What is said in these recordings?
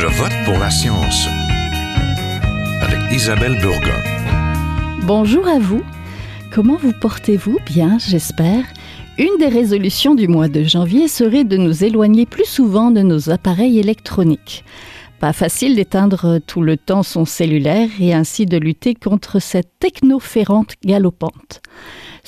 Je vote pour la science avec Isabelle Burgon. Bonjour à vous. Comment vous portez-vous? Bien, j'espère. Une des résolutions du mois de janvier serait de nous éloigner plus souvent de nos appareils électroniques. Pas facile d'éteindre tout le temps son cellulaire et ainsi de lutter contre cette technoférante galopante.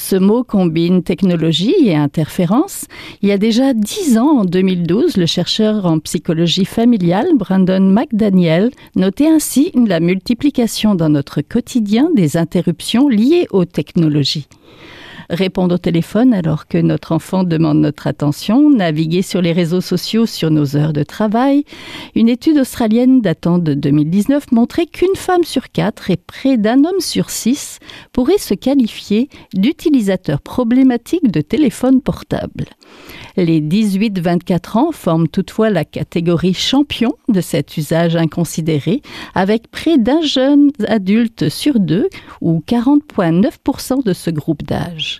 Ce mot combine technologie et interférence. Il y a déjà dix ans, en 2012, le chercheur en psychologie familiale Brandon McDaniel notait ainsi la multiplication dans notre quotidien des interruptions liées aux technologies répondre au téléphone alors que notre enfant demande notre attention, naviguer sur les réseaux sociaux sur nos heures de travail. Une étude australienne datant de 2019 montrait qu'une femme sur quatre et près d'un homme sur six pourrait se qualifier d'utilisateur problématique de téléphone portable. Les 18-24 ans forment toutefois la catégorie champion de cet usage inconsidéré, avec près d'un jeune adulte sur deux, ou 40,9% de ce groupe d'âge.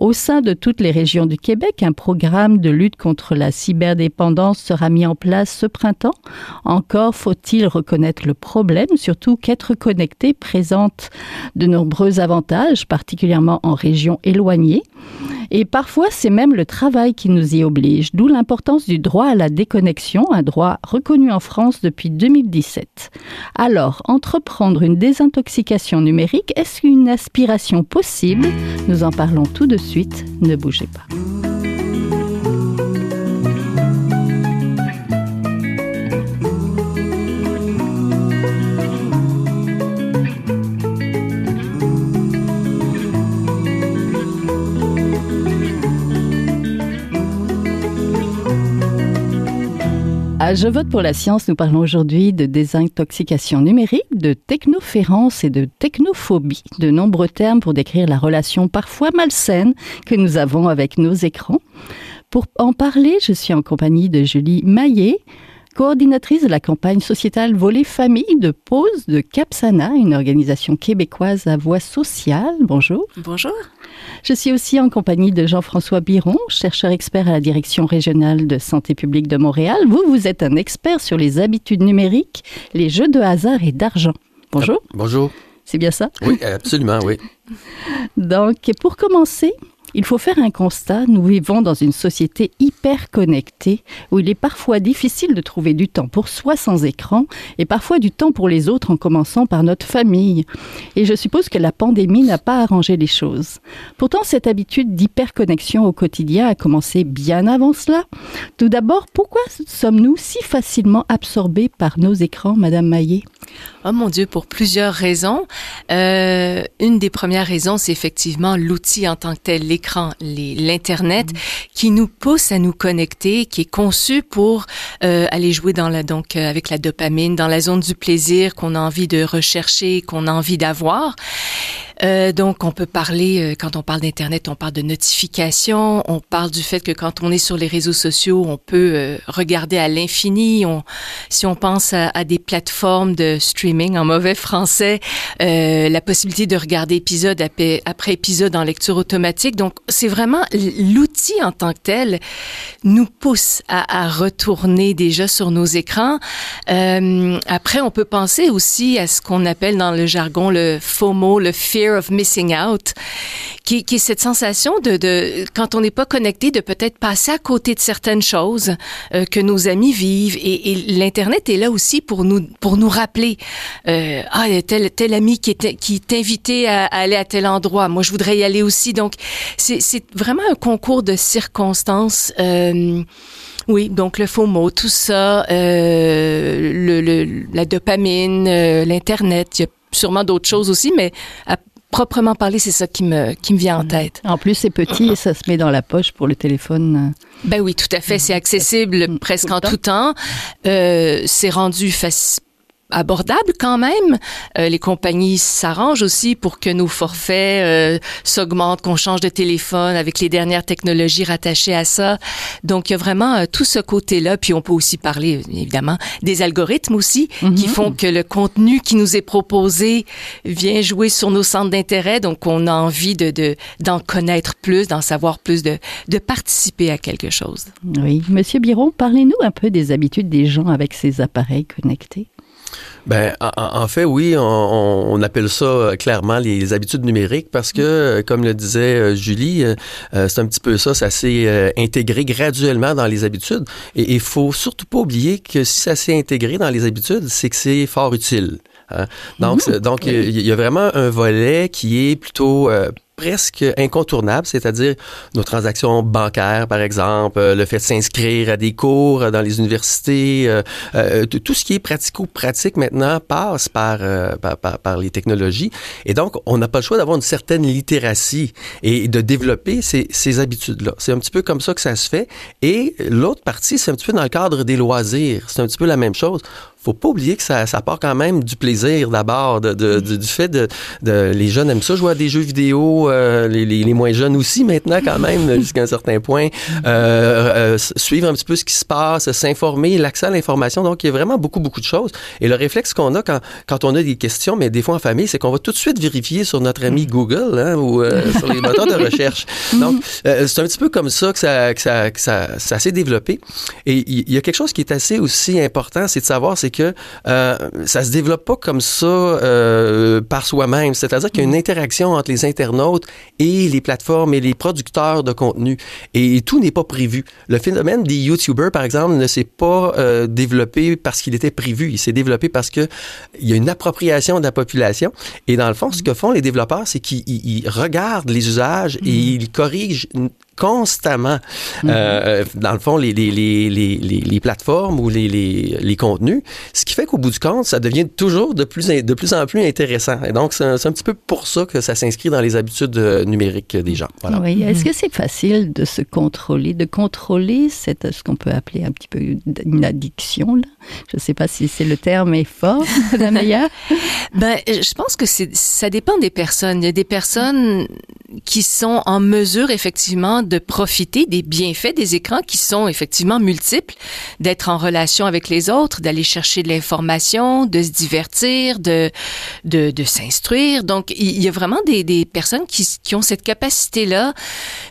Au sein de toutes les régions du Québec, un programme de lutte contre la cyberdépendance sera mis en place ce printemps. Encore faut-il reconnaître le problème, surtout qu'être connecté présente de nombreux avantages, particulièrement en régions éloignées. Et parfois, c'est même le travail qui nous y oblige, d'où l'importance du droit à la déconnexion, un droit reconnu en France depuis 2017. Alors, entreprendre une désintoxication numérique, est-ce une aspiration possible? Nous en parlons tout de suite, ne bougez pas. Je vote pour la science, nous parlons aujourd'hui de désintoxication numérique, de technoférence et de technophobie, de nombreux termes pour décrire la relation parfois malsaine que nous avons avec nos écrans. Pour en parler, je suis en compagnie de Julie Maillet, coordinatrice de la campagne sociétale Volet Famille de Pause de Capsana, une organisation québécoise à voix sociale. Bonjour. Bonjour. Je suis aussi en compagnie de Jean-François Biron, chercheur expert à la Direction régionale de santé publique de Montréal. Vous, vous êtes un expert sur les habitudes numériques, les jeux de hasard et d'argent. Bonjour. Ah, bonjour. C'est bien ça? Oui, absolument, oui. Donc, pour commencer, il faut faire un constat, nous vivons dans une société hyper connectée où il est parfois difficile de trouver du temps pour soi sans écran et parfois du temps pour les autres en commençant par notre famille. Et je suppose que la pandémie n'a pas arrangé les choses. Pourtant, cette habitude d'hyperconnexion au quotidien a commencé bien avant cela. Tout d'abord, pourquoi sommes-nous si facilement absorbés par nos écrans, Madame Maillet? Oh mon Dieu, pour plusieurs raisons. Euh, une des premières raisons, c'est effectivement l'outil en tant que tel, l'écran, l'internet, qui nous pousse à nous connecter, qui est conçu pour euh, aller jouer dans la donc euh, avec la dopamine, dans la zone du plaisir qu'on a envie de rechercher, qu'on a envie d'avoir. Euh, donc, on peut parler, euh, quand on parle d'Internet, on parle de notifications, on parle du fait que quand on est sur les réseaux sociaux, on peut euh, regarder à l'infini. On, si on pense à, à, des plateformes de streaming en mauvais français, euh, la possibilité de regarder épisode après, après épisode en lecture automatique. Donc, c'est vraiment l'outil en tant que tel nous pousse à, à retourner déjà sur nos écrans. après, on peut penser aussi à ce qu'on appelle dans le jargon le FOMO, le fear of missing out, qui, qui est cette sensation de, de quand on n'est pas connecté, de peut-être passer à côté de certaines choses euh, que nos amis vivent. Et, et l'internet est là aussi pour nous pour nous rappeler euh, ah tel tel ami qui est qui t'invitait à, à, aller à tel endroit. Moi, je voudrais y aller aussi. Donc, c'est vraiment un concours de circonstances. Euh, oui, donc le faux mot, tout ça, euh, le, la dopamine, l'internet, il y a sûrement d'autres choses aussi, mais à proprement parler, c'est ça qui me, qui me vient en tête. En plus, c'est petit et ça se met dans la poche pour le téléphone. Ben oui, tout à fait. C'est accessible presque en tout temps. Euh, c'est rendu facile abordable quand même. Euh, les compagnies s'arrangent aussi pour que nos forfaits euh, s'augmentent, qu'on change de téléphone avec les dernières technologies rattachées à ça. Donc il y a vraiment euh, tout ce côté-là. Puis on peut aussi parler évidemment des algorithmes aussi qui Mhm. font que le contenu qui nous est proposé vient jouer sur nos centres d'intérêt. Donc on a envie de de- d'en connaître plus, d'en savoir plus, de de participer à quelque chose. Oui. Monsieur Biron, parlez-nous un peu des habitudes des gens avec ces appareils connectés. Ben, en, en fait, oui, on, on- appelle ça euh, clairement les habitudes numériques parce que, euh, comme le disait euh, Julie, euh, c'est un petit peu ça, ça s'est euh, intégré graduellement dans les habitudes. Et il faut surtout pas oublier que si ça s'est intégré dans les habitudes, c'est que c'est fort utile. hein. Donc, c'est- donc il y a vraiment un volet qui est plutôt euh, presque incontournable, c'est-à-dire nos transactions bancaires, par exemple, euh, le fait de s'inscrire à des cours euh, dans les universités, euh, tout ce qui est pratico-pratique maintenant passe par, par, par, par les technologies. Et donc, on n'a pas le choix d'avoir une certaine littératie et de développer ces, ces habitudes-là. C'est un petit peu comme ça que ça se fait. Et l'autre partie, c'est un petit peu dans le cadre des loisirs. C'est un petit peu la même chose faut pas oublier que ça, ça part quand même du plaisir d'abord, de, de- du, du fait de, de les jeunes aiment ça jouer à des jeux vidéo, euh, les, les, les moins jeunes aussi maintenant quand même jusqu'à un certain point, euh, euh, suivre un petit peu ce qui se passe, s'informer, l'accès à l'information. Donc il y a vraiment beaucoup beaucoup de choses. Et le réflexe qu'on a quand, quand on a des questions, mais des fois en famille, c'est qu'on va tout de suite vérifier sur notre ami Google hein, ou euh, sur les moteurs de recherche. Donc euh, c'est un petit peu comme ça que ça que ça que ça, ça s'est développé. Et il il y a quelque chose qui est assez aussi important, c'est de savoir, c'est que euh, ça se développe pas comme ça euh, par soi-même. C'est-à-dire qu'il y a une interaction entre les internautes et les plateformes et les producteurs de contenu. Et tout n'est pas prévu. Le phénomène des YouTubers, par exemple, ne s'est pas euh, développé parce qu'il était prévu. Il s'est développé parce que il y a une appropriation de la population. Et dans le fond, ce que font les développeurs, c'est qu'ils ils- ils regardent les usages et ils corrigent constamment, euh, dans le fond, les, les, les, les, les, les plateformes ou les, les, les contenus. Ce qui fait qu'au bout du compte, ça devient toujours de plus, en- de plus en plus intéressant. Et donc, c'est un, petit peu pour ça que ça s'inscrit dans les habitudes euh, numériques des gens. Voilà. Oui. Est-ce que c'est facile de se contrôler, de contrôler cette, ce qu'on peut appeler un petit peu une addiction là? Je ne sais pas si c'est le terme est fort, Madame. Ben, je pense que ça dépend des personnes. Il y a des personnes qui sont en mesure effectivement de profiter des bienfaits des écrans qui sont effectivement multiples, d'être en relation avec les autres, d'aller chercher de l'information, de se divertir, de de, s'instruire. Donc, il y a vraiment des, des personnes qui, qui ont cette capacité-là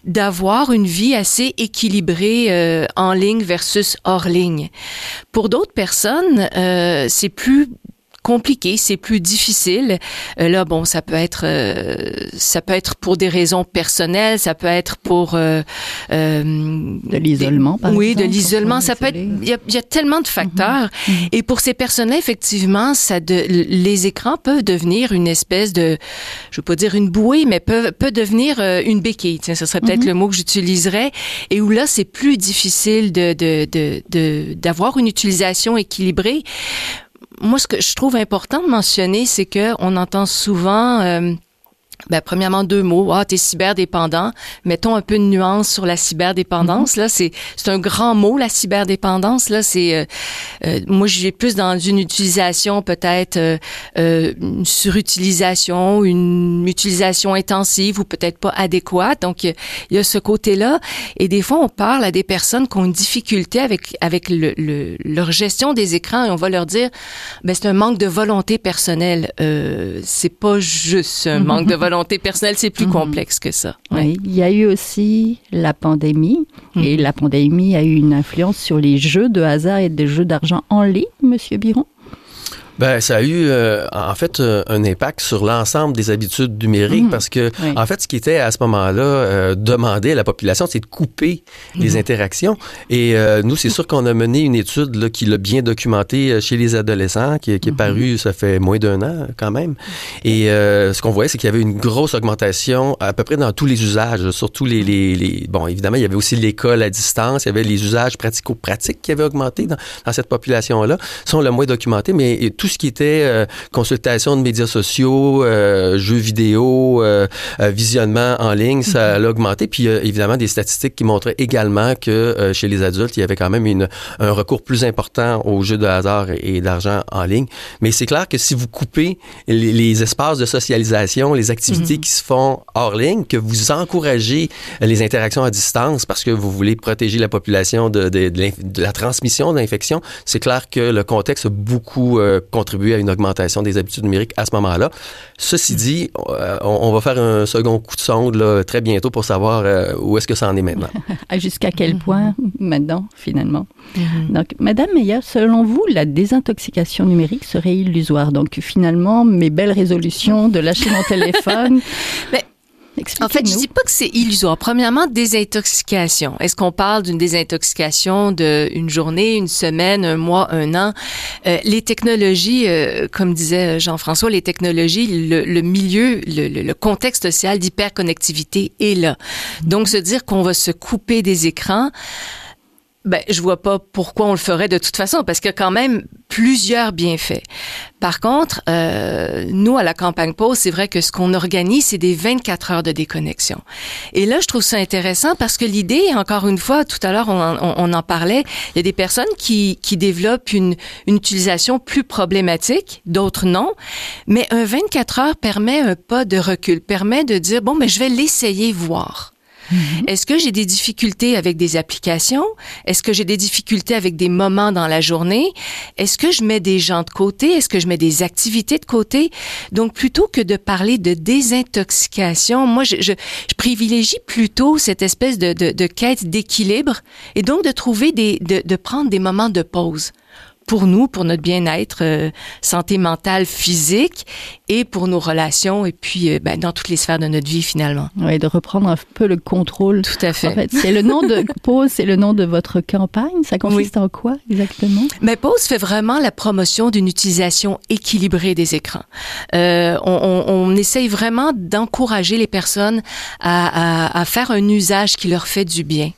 d'avoir une vie assez équilibrée euh, en ligne versus hors ligne. Pour d'autres personnes, euh, c'est plus compliqué, c'est plus difficile. Euh, là, bon, ça peut être, euh, ça peut être pour des raisons personnelles, ça peut être pour euh, De l'isolement, par oui, exemple, de l'isolement. Ça peut être, il y a, il y a tellement de facteurs. Mhm. Et pour ces personnes-là, effectivement, ça de, les écrans peuvent devenir une espèce de, je veux pas dire une bouée, mais peuvent, peut devenir une béquille. Tiens, ce serait peut-être Mhm. le mot que j'utiliserais. Et où là, c'est plus difficile de, de, de, de, d'avoir une utilisation équilibrée. Moi, ce que je trouve important de mentionner, c'est que on entend souvent, euh, ben, premièrement, deux mots. Ah, t'es cyberdépendant. Mettons un peu de nuance sur la cyberdépendance. Là, c'est, c'est un grand mot, la cyberdépendance. Là, c'est, euh, euh, moi, j'ai plus dans une utilisation peut-être, euh, euh, une surutilisation, une utilisation intensive ou peut-être pas adéquate. Donc, il y a ce côté-là. Et des fois, on parle à des personnes qui ont une difficulté avec, avec le, le- leur gestion des écrans et on va leur dire, ben, c'est un manque de volonté personnelle. Euh, c'est pas juste un manque de volonté personnelle, c'est plus Mhm. complexe que ça. Ouais. Oui, il y a eu aussi la pandémie et la pandémie a eu une influence sur les jeux de hasard et des jeux d'argent en ligne, Monsieur Biron? Ben, ça a eu euh, en fait euh, un impact sur l'ensemble des habitudes numériques Mhm. parce que Oui. en fait ce qui était à ce moment-là euh, demandé à la population, c'est de couper les interactions. Et euh, nous, c'est sûr qu'on a mené une étude là, qui l'a bien documenté euh, chez les adolescents, qui, qui est parue, ça fait moins d'un an quand même. Et euh, ce qu'on voyait, c'est qu'il y avait une grosse augmentation à peu près dans tous les usages, surtout les, les, les bon évidemment il y avait aussi l'école à distance, il y avait les usages pratico-pratiques qui avaient augmenté dans, dans cette population-là, sont le moins documentés, mais tout ce qui était euh, consultation de médias sociaux, euh, jeux vidéo, euh, visionnement en ligne, ça a augmenté. Puis évidemment des statistiques qui montraient également que chez les adultes, il y avait quand même une, un recours plus important aux jeux de hasard et, d'argent en ligne. Mais c'est clair que si vous coupez les, espaces de socialisation, les activités mhm. qui se font hors ligne, que vous encouragez les interactions à distance parce que vous voulez protéger la population de, de, de la transmission d'infection, c'est clair que le contexte a beaucoup euh, contribué à une augmentation des habitudes numériques à ce moment-là. Ceci dit, euh, on, va faire un second coup de sonde là, très bientôt pour savoir euh, où est-ce que ça en est maintenant. Jusqu'à quel mhm. point maintenant, finalement? Mhm. Donc, Madame Meyer, selon vous, la désintoxication numérique serait illusoire? Donc, finalement, mes belles résolutions de lâcher mon téléphone. Mais en fait, je dis pas que c'est illusoire. Premièrement, désintoxication. Est-ce qu'on parle d'une désintoxication de une journée, une semaine, un mois, un an? Euh, Les technologies, euh, comme disait Jean-François, les technologies, le, milieu, le, le, contexte social d'hyperconnectivité est là. Donc, se dire qu'on va se couper des écrans. Ben, je vois pas pourquoi on le ferait de toute façon, parce a quand même plusieurs bienfaits. Par contre, euh, nous, à la campagne Pause, c'est vrai que ce qu'on organise, c'est des 24 heures de déconnexion. Et là, je trouve ça intéressant parce que l'idée, encore une fois, tout à l'heure, on, on, en parlait, il y a des personnes qui, qui développent une, une utilisation plus problématique, d'autres non, mais un 24 heures permet un pas de recul, permet de dire, bon, mais je vais l'essayer voir. Mm-hmm. Est-ce que j'ai des difficultés avec des applications? Est-ce que j'ai des difficultés avec des moments dans la journée? Est-ce que je mets des gens de côté? Est-ce que je mets des activités de côté? Donc, plutôt que de parler de désintoxication, moi, je, je, privilégie plutôt cette espèce de, de, de quête d'équilibre et donc de trouver des, de, de prendre des moments de pause pour nous, pour notre bien-être, euh, santé mentale, physique, et pour nos relations, et puis euh, ben, dans toutes les sphères de notre vie finalement. Oui, de reprendre un peu le contrôle. Tout à fait. En fait c'est le nom de Pause, c'est le nom de votre campagne. Ça consiste en quoi exactement? Mais ben, Pause fait vraiment la promotion d'une utilisation équilibrée des écrans. Euh, on, on, on, essaye vraiment d'encourager les personnes à, à, à faire un usage qui leur fait du bien.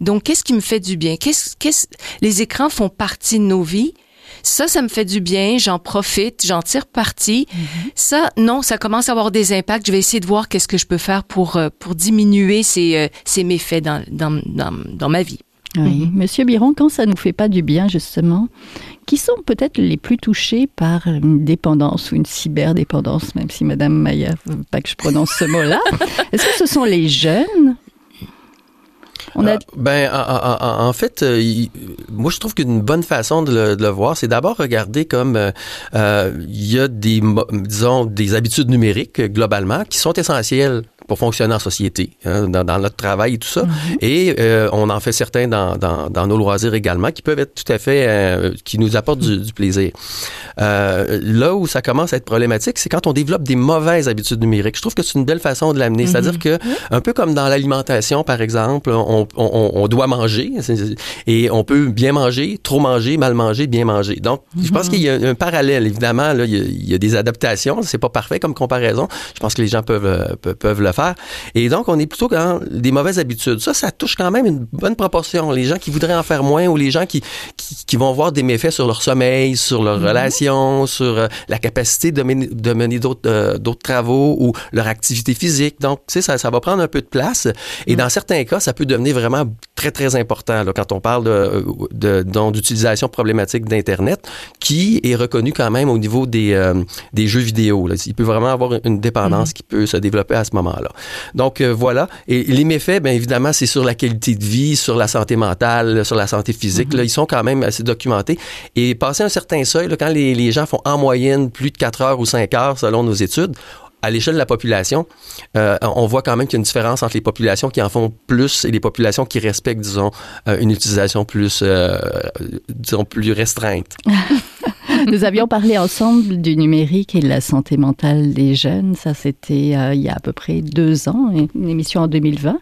Donc, qu'est-ce qui me fait du bien? Qu'est-ce, qu'est-ce, les écrans font partie de nos vies. Ça, ça me fait du bien, j'en profite, j'en tire parti. Mm-hmm. Ça, non, ça commence à avoir des impacts. Je vais essayer de voir qu'est-ce que je peux faire pour, euh, pour diminuer ces, euh, ces méfaits dans, dans, dans, dans ma vie. Oui. Mm-hmm. Monsieur Biron, quand ça nous fait pas du bien, justement, qui sont peut-être les plus touchés par une dépendance ou une cyberdépendance, même si Madame Maya veut pas que je prononce ce mot-là? Est-ce que ce sont les jeunes euh, ben, en, fait, euh, moi, je trouve qu'une bonne façon de le, voir, c'est d'abord regarder comme euh, il y a des, disons, des habitudes numériques globalement qui sont essentielles pour fonctionner en société, hein, dans, dans, notre travail et tout ça. Mm-hmm. Et euh, on en fait certains dans, dans, dans, nos loisirs également, qui peuvent être tout à fait, euh, qui nous apportent du, du plaisir. Euh, là où ça commence à être problématique, c'est quand on développe des mauvaises habitudes numériques. Je trouve que c'est une belle façon de l'amener. C'est-à-dire que, un peu comme dans l'alimentation, par exemple, on, on, on doit manger et on peut bien manger, trop manger, mal manger, bien manger. Donc, je pense mm-hmm. qu'il y a un parallèle. Évidemment, là, il, y a, il y a des adaptations. C'est pas parfait comme comparaison. Je pense que les gens peuvent, peuvent le et donc, on est plutôt dans des mauvaises habitudes. Ça, ça touche quand même une bonne proportion. Les gens qui voudraient en faire moins ou les gens qui, qui, vont voir des méfaits sur leur sommeil, sur leurs mhm. relations, sur euh, la capacité de mener, de mener d'autres euh, d'autres travaux ou leur activité physique. Donc, tu sais, ça, ça va prendre un peu de place. Et mhm. dans certains cas, ça peut devenir vraiment très, très important là, quand on parle de, d'utilisation problématique d'Internet, qui est reconnu quand même au niveau des, euh, des jeux vidéo. Là. Il peut vraiment avoir une dépendance mhm. qui peut se développer à ce moment-là. Donc euh, voilà. Et les méfaits, bien évidemment, c'est sur la qualité de vie, sur la santé mentale, sur la santé physique. là, mhm. ils sont quand même assez documentés. Et passer un certain seuil, là, quand les, les gens font en moyenne plus de 4 heures ou 5 heures selon nos études, à l'échelle de la population, euh, on voit quand même qu'il y a une différence entre les populations qui en font plus et les populations qui respectent, disons, euh, une utilisation plus, euh, disons, plus restreinte. Nous avions parlé ensemble du numérique et de la santé mentale des jeunes. Ça, c'était il y a à peu près deux ans, une émission en 2020.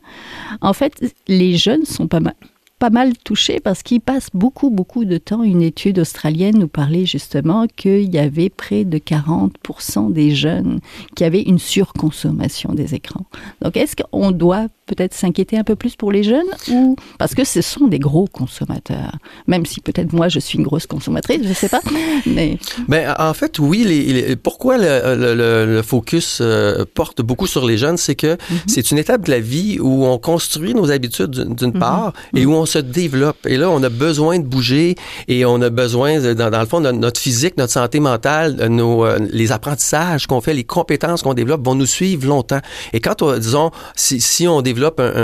En fait, les jeunes sont pas mal pas mal touchés parce qu'ils passent beaucoup, beaucoup de temps. Une étude australienne nous parlait justement qu'il y avait près de 40% des jeunes qui avaient une surconsommation des écrans. Donc, est-ce qu'on doit peut-être s'inquiéter un peu plus pour les jeunes ou parce que ce sont des gros consommateurs. Même si peut-être moi je suis une grosse consommatrice, je ne sais pas. Mais ben, en fait, oui. Les, pourquoi le, focus euh, porte beaucoup sur les jeunes, c'est que mhm. c'est une étape de la vie où on construit nos habitudes d'une mhm. part et où on se développe. Et là, on a besoin de bouger et on a besoin, dans, dans le fond, de notre physique, notre santé mentale, nos, euh, les apprentissages qu'on fait, les compétences qu'on développe vont nous suivre longtemps. Et quand, on, disons, si, si on développe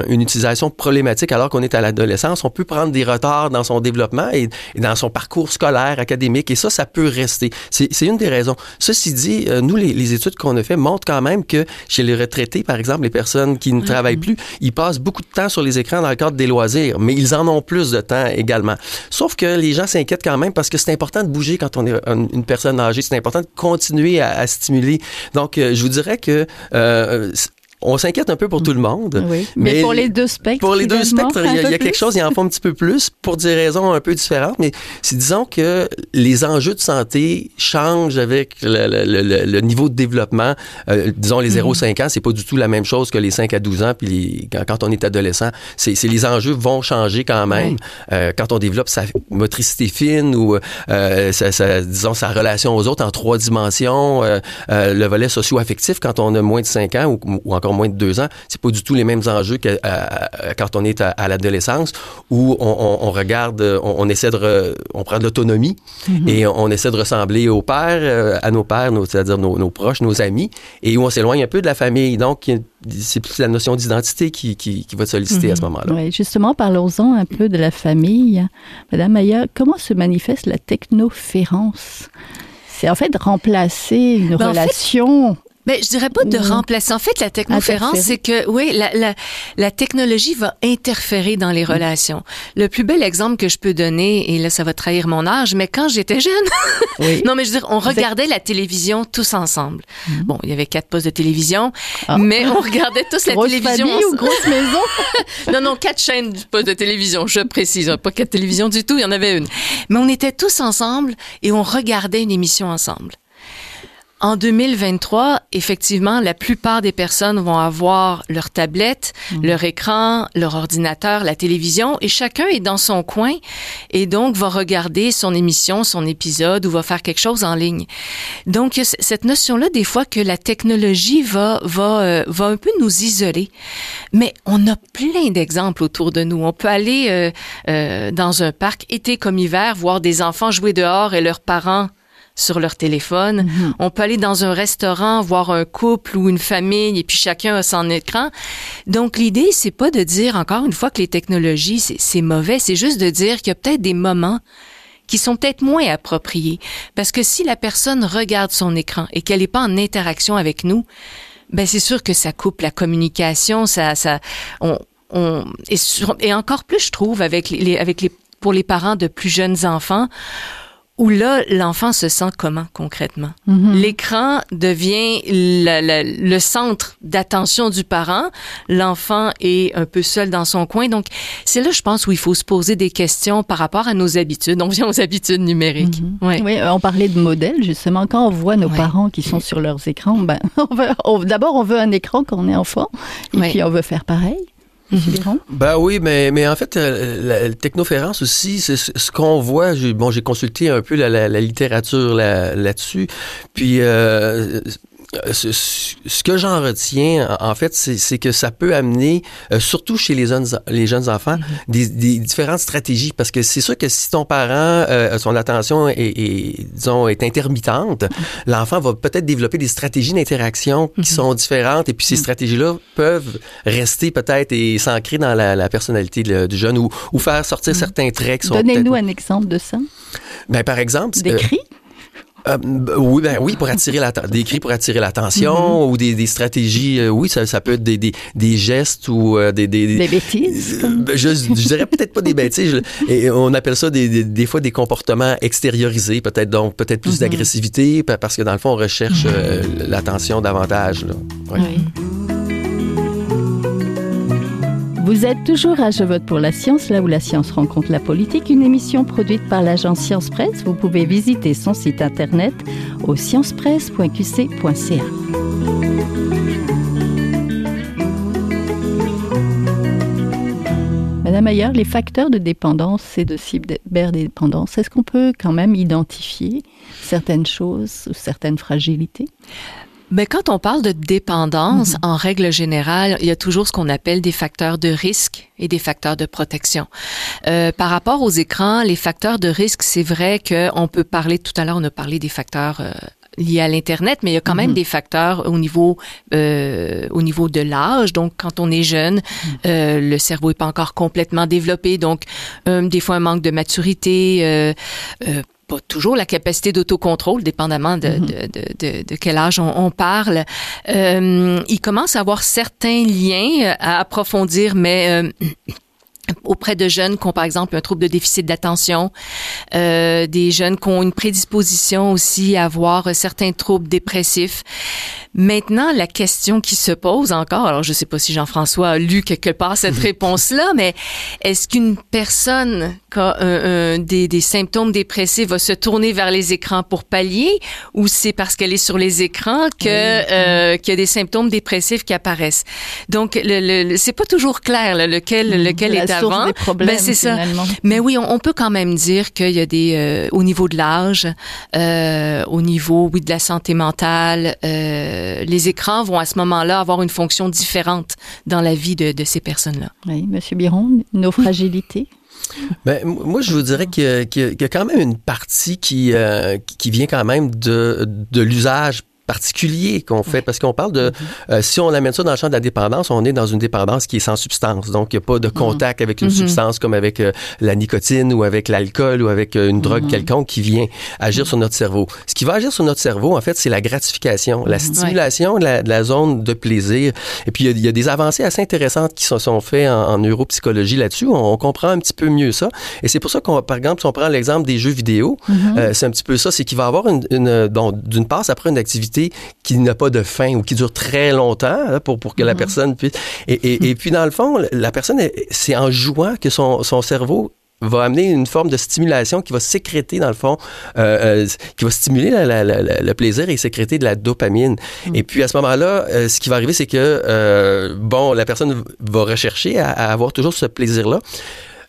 une utilisation problématique alors qu'on est à l'adolescence, on peut prendre des retards dans son développement et, dans son parcours scolaire, académique, et ça, ça peut rester. C'est une des raisons. Ceci dit, euh, nous, les, les études qu'on a fait montrent quand même que chez les retraités, par exemple, les personnes qui ne travaillent plus, ils passent beaucoup de temps sur les écrans dans le cadre des loisirs, mais ils en ont plus de temps également. Sauf que les gens s'inquiètent quand même parce que c'est important de bouger quand on est une personne âgée. C'est important de continuer à, à stimuler. Donc, euh, je vous dirais que euh, on s'inquiète un peu pour tout le monde. Oui. Mais, pour les deux spectres. Pour les deux spectres, il y a, quelque chose, il en faut un petit peu plus pour des raisons un peu différentes. Mais disons que les enjeux de santé changent avec le, niveau de développement. Euh, disons, les 0-5 mhm. ans, c'est pas du tout la même chose que les 5 à 12 ans. Puis quand, on est adolescent, c'est les enjeux vont changer quand même. Euh, quand on développe sa motricité fine ou, euh, sa, disons, sa relation aux autres en trois dimensions, le volet socio-affectif quand on a moins de 5 ans ou, ou encore moins de deux ans, c'est pas du tout les mêmes enjeux que quand on est à, l'adolescence où on, regarde, on, essaie de, on prend de l'autonomie mm-hmm. et on, essaie de ressembler aux pères, euh, à nos pères, c'est-à-dire nos, proches, nos amis, et où on s'éloigne un peu de la famille. Donc, c'est plus la notion d'identité qui, qui, va solliciter à ce mm-hmm. moment-là. Oui, justement, parlons-en un peu de la famille. Madame Maya, comment se manifeste la technoférence? C'est en fait remplacer une ben, relation. Mais je dirais pas de remplacer. En fait, la technoférence, c'est que oui, la, la, la, technologie va interférer dans les mm. relations. Le plus bel exemple que je peux donner, et là, ça va trahir mon âge, mais quand j'étais jeune, oui. non, mais je veux dire, on regardait la télévision tous ensemble. Mm. Bon, il y avait quatre postes de télévision, ah. mais on regardait tous la télévision. Famille ou grosse maison? Non, non, quatre chaînes de postes de télévision. Je précise, pas quatre télévisions du tout, il y en avait une. Mais on était tous ensemble et on regardait une émission ensemble. En 2023, effectivement, la plupart des personnes vont avoir leur tablette, mm. leur écran, leur ordinateur, la télévision, et chacun est dans son coin et donc va regarder son émission, son épisode ou va faire quelque chose en ligne. Donc, cette notion-là, des fois, que la technologie va, va, euh, va un peu nous isoler. Mais on a plein d'exemples autour de nous. On peut aller euh, euh, dans un parc, été comme hiver, voir des enfants jouer dehors et leurs parents sur leur téléphone. Mhm. On peut aller dans un restaurant, voir un couple ou une famille et puis chacun a son écran. Donc l'idée, c'est pas de dire encore une fois que les technologies, c'est mauvais, c'est juste de dire qu'il y a peut-être des moments qui sont peut-être moins appropriés. Parce que si la personne regarde son écran et qu'elle n'est pas en interaction avec nous, ben c'est sûr que ça coupe la communication, ça, ça, on, on et, et encore plus, je trouve, avec les, avec les, pour les parents de plus jeunes enfants, où là, l'enfant se sent comment concrètement? Mhm. L'écran devient le centre d'attention du parent. L'enfant est un peu seul dans son coin. Donc, c'est là, je pense, où il faut se poser des questions par rapport à nos habitudes. On vient aux habitudes numériques. Mhm. Oui, on parlait de modèles, justement. Quand on voit nos parents qui sont sur leurs écrans, ben, d'abord, on veut un écran quand on est enfant, et puis on veut faire pareil. Ben oui, mais, mais en fait, euh, la, technoférence aussi, c'est ce qu'on voit. Bon, j'ai consulté un peu la, la, littérature là-dessus. puis, euh, euh, ce, que j'en retiens, en fait, c'est que ça peut amener, euh, surtout chez les jeunes, les jeunes enfants, mm-hmm. des, différentes stratégies. Parce que c'est sûr que si ton parent, euh, son attention est, disons, est intermittente, mm-hmm. l'enfant va peut-être développer des stratégies d'interaction qui mm-hmm. sont différentes. Et puis ces stratégies-là peuvent rester peut-être et s'ancrer dans la, personnalité du jeune ou, ou faire sortir certains traits qui sont. Donnez-nous un exemple de ça. Ben, par exemple. Des cris? Euh, oui, ben oui, pour attirer des cris pour attirer l'attention mm-hmm. ou des, des stratégies. Euh, oui, ça, ça peut être des, des, des gestes ou euh, des, des, des bêtises. Ben, je, je dirais peut-être pas des bêtises. et on appelle ça des, des, fois des comportements extériorisés, peut-être donc peut-être plus mm-hmm. d'agressivité parce que dans le fond on recherche mm-hmm. l'attention davantage. Là. Oui. Vous êtes toujours à Je vote pour la science, là où la science rencontre la politique, une émission produite par l'agence Science Presse. Vous pouvez visiter son site internet au sciencepresse.qc.ca. Madame Ayer, les facteurs de dépendance et de cyberdépendance, est-ce qu'on peut quand même identifier certaines choses ou certaines fragilités? Mais quand on parle de dépendance, en règle générale, il y a toujours ce qu'on appelle des facteurs de risque et des facteurs de protection. Euh, par rapport aux écrans, les facteurs de risque, c'est vrai qu'on peut parler, tout à l'heure, on a parlé des facteurs euh, liés à l'internet, mais il y a quand même des facteurs au niveau euh, au niveau de l'âge. Donc, quand on est jeune, euh, le cerveau est pas encore complètement développé, donc euh, des fois un manque de maturité. Pas toujours la capacité d'autocontrôle, dépendamment de, de, de, de, de quel âge on, on parle. Euh, il commence à avoir certains liens à approfondir, mais euh, auprès de jeunes qui ont par exemple un trouble de déficit d'attention, euh, des jeunes qui ont une prédisposition aussi à avoir certains troubles dépressifs. Maintenant, la question qui se pose encore, alors je ne sais pas si Jean-François a lu quelque part cette réponse-là, mais est-ce qu'une personne qui a un- un- des, des symptômes dépressifs va se tourner vers les écrans pour pallier ou c'est parce qu'elle est sur les écrans que euh, qu'il y a des symptômes dépressifs qui apparaissent? Donc, le, le, le- c'est pas toujours clair là, lequel, lequel La est source avant. des problèmes, Ben, c'est ça. Mais oui, on, on peut quand même dire qu'il y a des, euh, au niveau de l'âge, euh, au niveau, oui, de la santé mentale, euh, les écrans vont à ce moment-là avoir une fonction différente dans la vie de, de ces personnes-là. Oui, Monsieur Biron, nos fragilités. Ben, moi, je vous dirais qu'il y, a- qu'il y a- qu'il y a quand même une partie qui, euh, qui vient quand même de, de l'usage particulier qu'on fait parce qu'on parle de euh, si on amène ça dans le champ de la dépendance on est dans une dépendance qui est sans substance. Donc il n'y a pas de contact avec une Mhm. substance comme avec euh, la nicotine ou avec l'alcool ou avec euh, une drogue quelconque qui vient agir sur notre cerveau. Ce qui va agir sur notre cerveau en fait c'est la gratification la stimulation de, la, de la zone de plaisir. Et puis il y a- il y, a des avancées assez intéressantes qui se sont faites en, en neuropsychologie là-dessus. On, on comprend un petit peu mieux ça. Et c'est pour ça qu'on par exemple si on prend l'exemple des jeux vidéo c'est un petit peu ça c'est qu'il va y avoir une, une d'une part ça prend une activité qui n'a pas de fin ou qui dure très longtemps hein, pour pour que la personne puisse et, et, et puis dans le fond la personne c'est en jouant que son, son cerveau va amener une forme de stimulation qui va sécréter dans le fond, euh, euh, qui va stimuler la- la- la- la- le plaisir et sécréter de la dopamine. Et puis à ce moment-là, euh, ce qui va arriver, c'est que bon, la personne va rechercher à, à avoir toujours ce plaisir-là.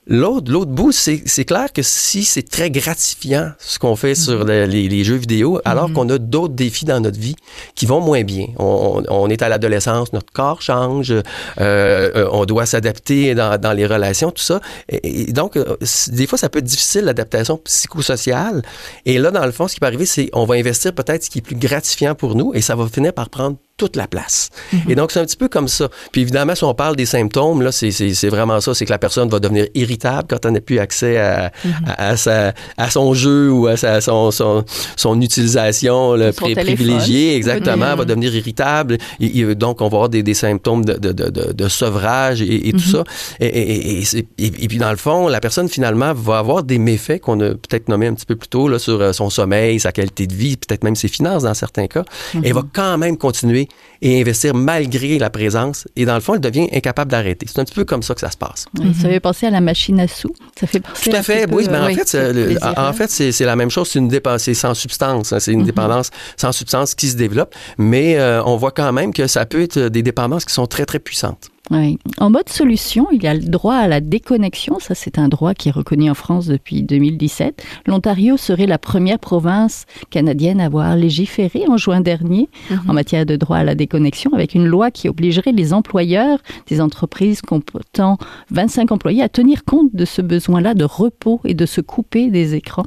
L'autre, l'autre bout, c'est, c'est clair que si c'est très gratifiant ce qu'on fait sur le- les, les jeux vidéo, alors qu'on a d'autres défis dans notre vie qui vont moins bien. On, on- est à l'adolescence, notre corps change, euh, euh, on doit s'adapter dans, dans les relations, tout ça. Et, et donc, euh, des fois, ça peut être difficile l'adaptation psychosociale. Et là, dans le fond, ce qui peut arriver, c'est on va investir peut-être ce qui est plus gratifiant pour nous et ça va finir par prendre toute la place. Et donc, c'est un petit peu comme ça. Puis évidemment, si on parle des symptômes, là, c'est, vraiment ça, c'est que la personne va devenir irritable quand elle n'a plus accès à, à, à sa, à son jeu ou à sa, son, son, son utilisation le Son privilégiée. Exactement, Mhm. elle va devenir irritable. Et- et donc, on va avoir des, des symptômes de, de, de, sevrage et, et tout ça. Et, puis, dans le fond, la personne, finalement, va avoir des méfaits qu'on a peut-être nommés un petit peu plus tôt là, sur euh, son sommeil, sa qualité de vie, peut-être même ses finances dans certains cas. Et elle va quand même continuer et investir malgré la présence. Et dans le fond, elle devient incapable d'arrêter. C'est un petit peu comme ça que ça se passe. Ça fait penser à la machine à sous. Ça fait penser Tout à fait. Oui, mais euh, en fait, le- en, hein. fait, c'est, la même chose. C'est une dépendance, sans substance. hein. C'est une dépendance sans substance qui se développe. Mais euh, on voit quand même que ça peut être des dépendances qui sont très, très puissantes. Oui. En mode solution, il y a le droit à la déconnexion. Ça, c'est un droit qui est reconnu en France depuis 2017. L'Ontario serait la première province canadienne à avoir légiféré en juin dernier en matière de droit à la déconnexion, avec une loi qui obligerait les employeurs des entreprises comportant 25 employés à tenir compte de ce besoin-là de repos et de se couper des écrans.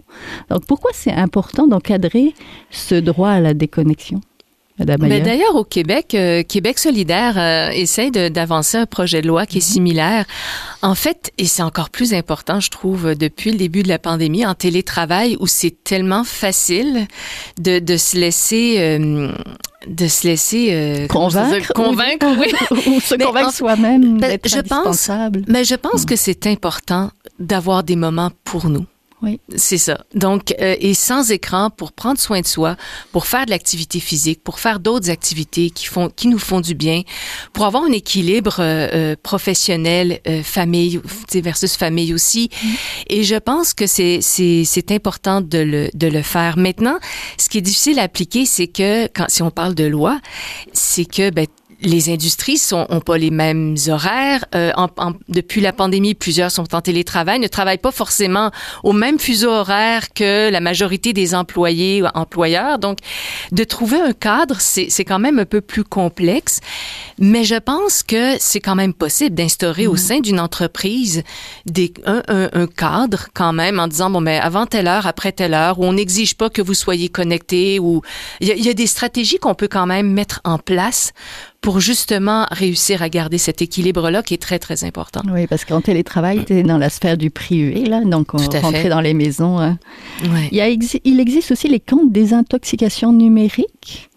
Donc, pourquoi c'est important d'encadrer ce droit à la déconnexion? D'ailleurs, au Québec, euh, Québec solidaire euh, essaie de- d'avancer un projet de loi qui est similaire. En fait, et c'est encore plus important, je trouve, depuis le début de la pandémie, en télétravail, où c'est tellement facile de, de se laisser... euh, de se laisser euh? Convaincre convaincre oui. ou se Mais convaincre soi-même ben, d'être je pense- mais je pense que c'est important d'avoir des moments pour nous Oui. C'est ça. Donc, euh, et sans écran pour prendre soin de soi, pour faire de l'activité physique, pour faire d'autres activités qui font, qui nous font du bien, pour avoir un équilibre euh, euh, professionnel, euh, famille versus famille aussi. Et je pense que c'est c'est c'est important de le de le faire. Maintenant, ce qui est difficile à appliquer, c'est que quand si on parle de loi, c'est que ben les industries sont, ont pas les mêmes horaires. Euh, en, depuis la pandémie, plusieurs sont en télétravail, ne travaillent pas forcément au même fuseau horaire que la majorité des employés ou employeurs. Donc, de trouver un cadre, c'est quand même un peu plus complexe. Mais je pense que c'est quand même possible d'instaurer au mm-hmm. sein d'une entreprise des, un, un, un, cadre quand même en disant, bon, mais avant telle heure, après telle heure, où on n'exige pas que vous soyez connecté, ou il y, y, a des stratégies qu'on peut quand même mettre en place pour justement réussir à garder cet équilibre-là qui est très, très important. Oui, parce qu'en télétravail, tu es dans la sphère du privé, là, donc on rentrer dans les maisons. Hein. Il, y a, il existe aussi les camps de désintoxication numérique.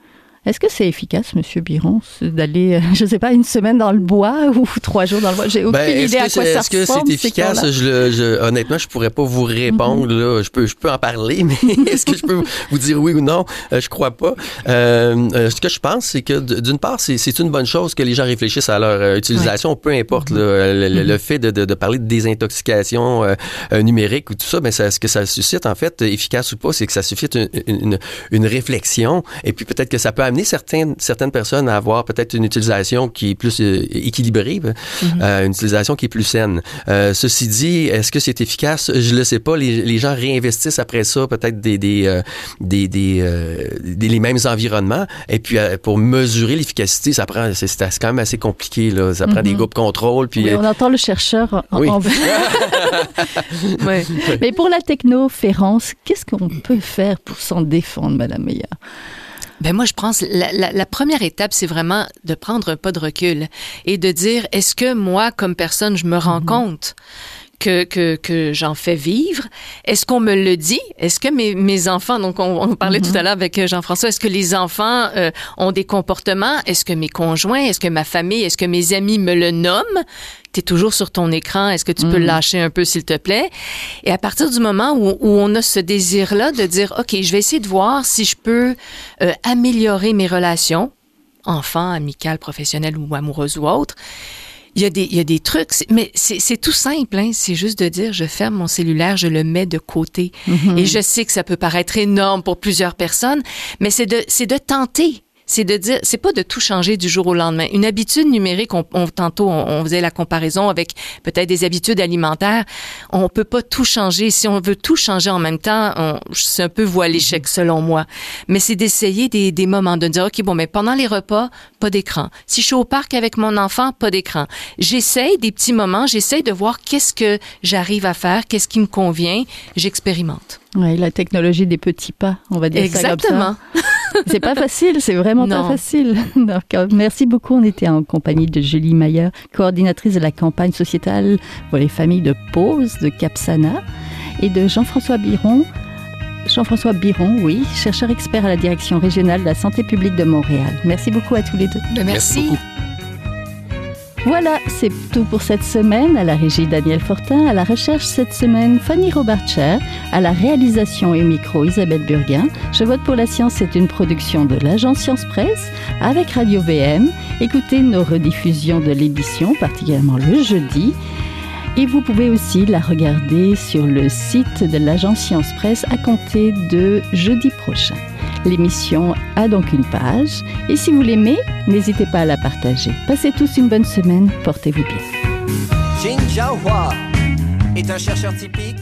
Est-ce que c'est efficace, Monsieur Biron, d'aller, euh, je ne sais pas, une semaine dans le bois ou trois jours dans le bois? J'ai aucune ben, idée à quoi ça Est-ce que c'est efficace? je, je, Honnêtement, je pourrais pas vous répondre. Là. Je peux, je peux en parler, mais est-ce que je peux vous dire oui ou non? Euh, Je crois pas. Euh, ce que je pense, c'est que d'une part, c'est une bonne chose que les gens réfléchissent à leur utilisation, peu importe mhm. le, mhm. fait de, de, de, parler de désintoxication numérique ou tout ça. Ben, ça, ce que ça suscite en fait, efficace ou pas, c'est que ça suscite une, une, une réflexion, et puis peut-être que ça peut amener certaines, certaines personnes à avoir peut-être une utilisation qui est plus euh, équilibrée, ben, mhm. euh, une utilisation qui est plus saine. Euh, ceci dit, est-ce que c'est efficace? Je le sais pas. Les, les, gens réinvestissent après ça peut-être des, des, des, des, les mêmes environnements. Et puis, pour mesurer l'efficacité, ça prend, c'est, quand même assez compliqué, là. Ça prend des mhm. groupes contrôle. Puis, on entend le chercheur en, oui. Mais pour la technoférence, qu'est-ce qu'on peut faire pour s'en défendre, Madame Meyer? Ben moi, je pense la, la, la première étape, c'est vraiment de prendre un pas de recul et de dire est-ce que moi, comme personne, je me rends mm-hmm. compte? Que, que, que j'en fais vivre. Est-ce qu'on me le dit? Est-ce que mes, mes enfants, donc on, on parlait tout à mm-hmm. l'heure avec euh, Jean-François, est-ce que les enfants euh, ont des comportements? Est-ce que mes conjoints, est-ce que ma famille, est-ce que mes amis me le nomment? tu es toujours sur ton écran, est-ce que tu peux le mm. lâcher un peu, s'il te plaît? Et à partir du moment où, où on a ce désir-là de dire, OK, je vais essayer de voir si je peux euh, améliorer mes relations, enfants, amicales, professionnelles ou amoureuses ou autres, il y, a des, il y a des trucs, mais c'est tout simple. Hein? C'est juste de dire, je ferme mon cellulaire, je le mets de côté. Mm-hmm. Et je sais que ça peut paraître énorme pour plusieurs personnes, mais c'est de, de tenter c'est de dire, c'est pas de tout changer du jour au lendemain. Une habitude numérique, on, tantôt on, faisait la comparaison avec peut-être des habitudes alimentaires. On peut pas tout changer. Si on veut tout changer en même temps, c'est un peu voie l'échec selon moi. Mais c'est d'essayer des, des moments de dire ok bon mais pendant les repas pas d'écran. Si je suis au parc avec mon enfant pas d'écran. J'essaye des petits moments. J'essaye de voir qu'est-ce que j'arrive à faire, qu'est-ce qui me convient. J'expérimente. Oui, la technologie des petits pas, on va dire Exactement. ça comme ça. c'est pas facile, c'est vraiment pas facile. merci beaucoup. On était en compagnie de Julie Mayer, coordinatrice de la campagne sociétale pour les familles de pause de Capsana, et de Jean-François Biron. Jean-François Biron, oui, chercheur expert à la direction régionale de la santé publique de Montréal. Merci beaucoup à tous les deux. Merci. Voilà, c'est tout pour cette semaine. À la régie Daniel Fortin, à la recherche cette semaine Fanny Robarcher, à la réalisation et micro Isabelle Burguin. Je vote pour la science, c'est une production de l'agence Science Presse avec Radio VM. Écoutez nos rediffusions de l'émission, particulièrement le jeudi. Et vous pouvez aussi la regarder sur le site de l'agence Science Presse à compter de jeudi prochain. L'émission a donc une page et si vous l'aimez, n'hésitez pas à la partager. Passez tous une bonne semaine, portez-vous bien. Est un chercheur typique